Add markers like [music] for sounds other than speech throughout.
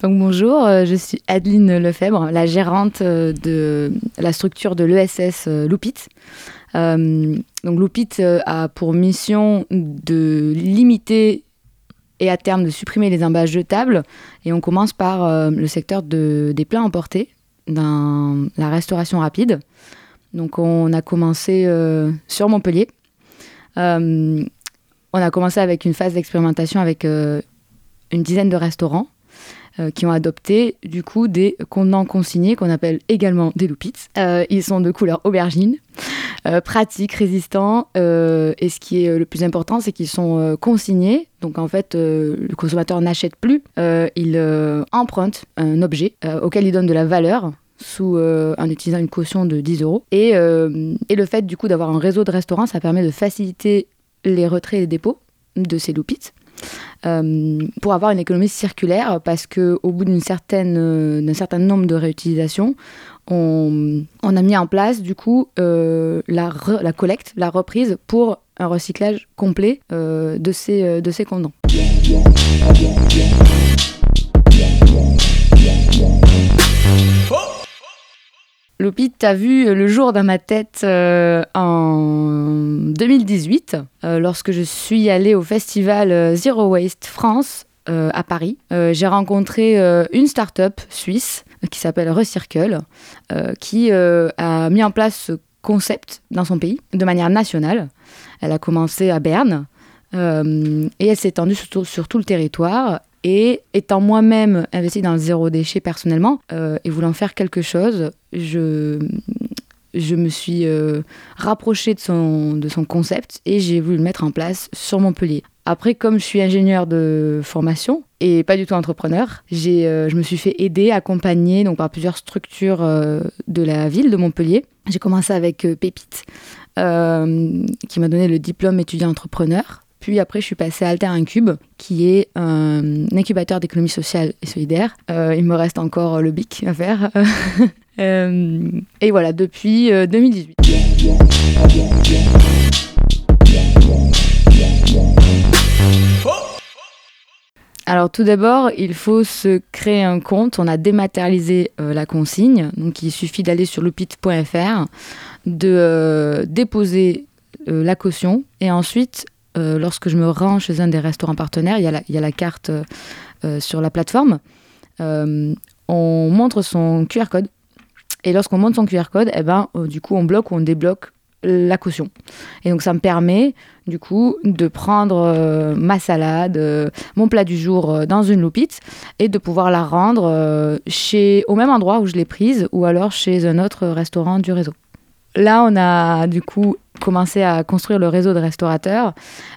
Bonjour, euh, je suis Adeline Lefebvre, la gérante euh, de la structure de l'ESS euh, Loupit. Loupit a pour mission de limiter et à terme de supprimer les emballages jetables. Et on commence par le secteur de, des plats emportés, dans la restauration rapide. Donc on a commencé sur Montpellier. on a commencé avec une phase d'expérimentation avec une dizaine de restaurants. Euh, qui ont adopté du coup des contenants consignés qu'on appelle également des loupits. Euh, ils sont de couleur aubergine, euh, pratiques, résistants. et ce qui est le plus important, c'est qu'ils sont consignés. Donc en fait, le consommateur n'achète plus, il emprunte un objet auquel il donne de la valeur en utilisant une caution de 10 euros. Et, et le fait du coup d'avoir un réseau de restaurants, ça permet de faciliter les retraits et les dépôts de ces loupites. Euh, pour avoir une économie circulaire parce qu'au bout d'une certaine, euh, d'un certain nombre de réutilisations, on, on, a mis en place du coup euh, la, la, collecte, la reprise pour un recyclage complet de, ces, de ces contenants. Loupit a vu le jour dans ma tête euh, en 2018, euh, lorsque je suis allée au festival euh, Zero Waste France à Paris. J'ai rencontré une start-up suisse qui s'appelle Recircle, qui a mis en place ce concept dans son pays de manière nationale. Elle a commencé à Berne et elle s'est étendue sur tout le territoire et étant moi-même investie dans le zéro déchet personnellement et voulant faire quelque chose, je, je me suis euh, rapprochée de son, de son concept et j'ai voulu le mettre en place sur Montpellier. Après, comme je suis ingénieur de formation et pas du tout entrepreneur, j'ai, euh, je me suis fait aider, accompagner donc, par plusieurs structures de la ville de Montpellier. J'ai commencé avec Pépite, qui m'a donné le diplôme étudiant entrepreneur. Puis après, je suis passée à Alter Incube, qui est un incubateur d'économie sociale et solidaire. Euh, il me reste encore le BIC à faire. [laughs] Euh, et voilà, depuis 2018. Euh, Alors tout d'abord, il faut se créer un compte. On a dématérialisé la consigne. Donc il suffit d'aller sur lupit.fr, de déposer la caution et ensuite euh, lorsque je me rends chez un des restaurants partenaires, il y a la, carte euh, euh, sur la plateforme. on montre son QR code. Et lorsqu'on montre son QR code, eh ben, du coup, on bloque ou on débloque la caution. Et donc ça me permet du coup de prendre ma salade, mon plat du jour dans une loupite et de pouvoir la rendre chez, au même endroit où je l'ai prise ou alors chez un autre restaurant du réseau. Là, on a du coup commencé à construire le réseau de restaurateurs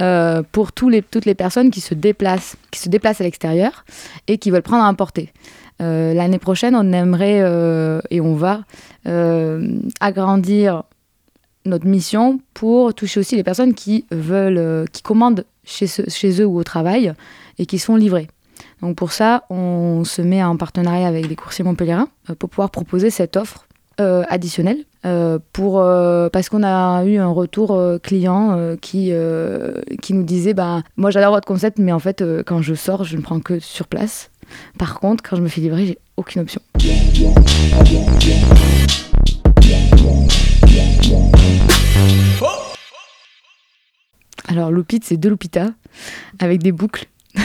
euh, pour les, toutes les personnes qui se déplacent, qui se déplacent à l'extérieur et qui veulent prendre à emporter. Euh, l'année prochaine, on aimerait euh, et on va agrandir notre mission pour toucher aussi les personnes qui veulent, qui commandent chez, eux ou au travail et qui sont livrés. Donc pour ça, on se met en partenariat avec des coursiers montpelliérains pour pouvoir proposer cette offre euh, additionnel euh, pour, euh, parce qu'on a eu un retour client qui, qui nous disait bah, Moi j'adore votre concept, mais en fait, quand je sors, je ne prends que sur place. Par contre, quand je me fais livrer, j'ai aucune option. Alors, Loupit, c'est deux Loupitas avec des boucles. [laughs]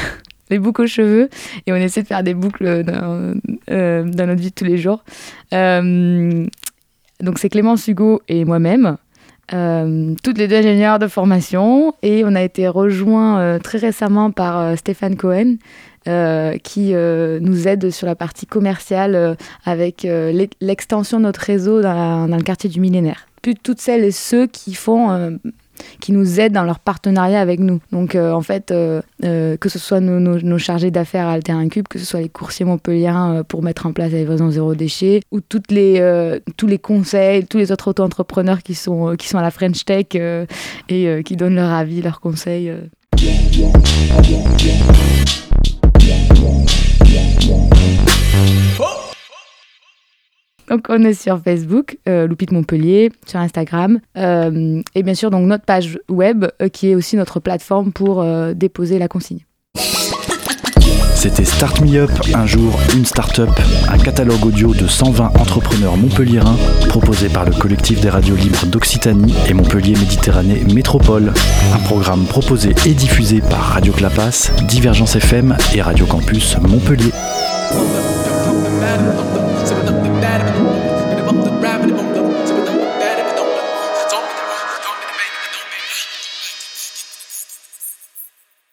des boucles aux cheveux et on essaie de faire des boucles dans, euh, notre vie de tous les jours. Euh, donc c'est Clémence Hugo et moi-même. Euh, toutes les deux ingénieurs de formation et on a été rejoints très récemment par Stéphane Cohen qui nous aide sur la partie commerciale avec l'extension de notre réseau dans, dans, le quartier du millénaire. Toutes celles et ceux qui font qui nous aident dans leur partenariat avec nous. Donc en fait, que ce soit nos, chargés d'affaires à Alter Cube, que ce soit les coursiers montpelliérains pour mettre en place la livraison zéro déchet, ou toutes les, tous les conseils, tous les autres auto-entrepreneurs qui sont, qui sont à la French Tech et qui donnent leur avis, leurs conseils. On est sur Facebook, euh, Loupite Montpellier, sur Instagram, euh, et bien sûr donc notre page web euh, qui est aussi notre plateforme pour déposer la consigne. C'était Start Me Up, un jour, une start-up, un catalogue audio de 120 entrepreneurs montpelliérains proposé par le collectif des radios libres d'Occitanie et Montpellier Méditerranée Métropole. Un programme proposé et diffusé par Radio Clapas, Divergence FM et Radio Campus Montpellier. Adam.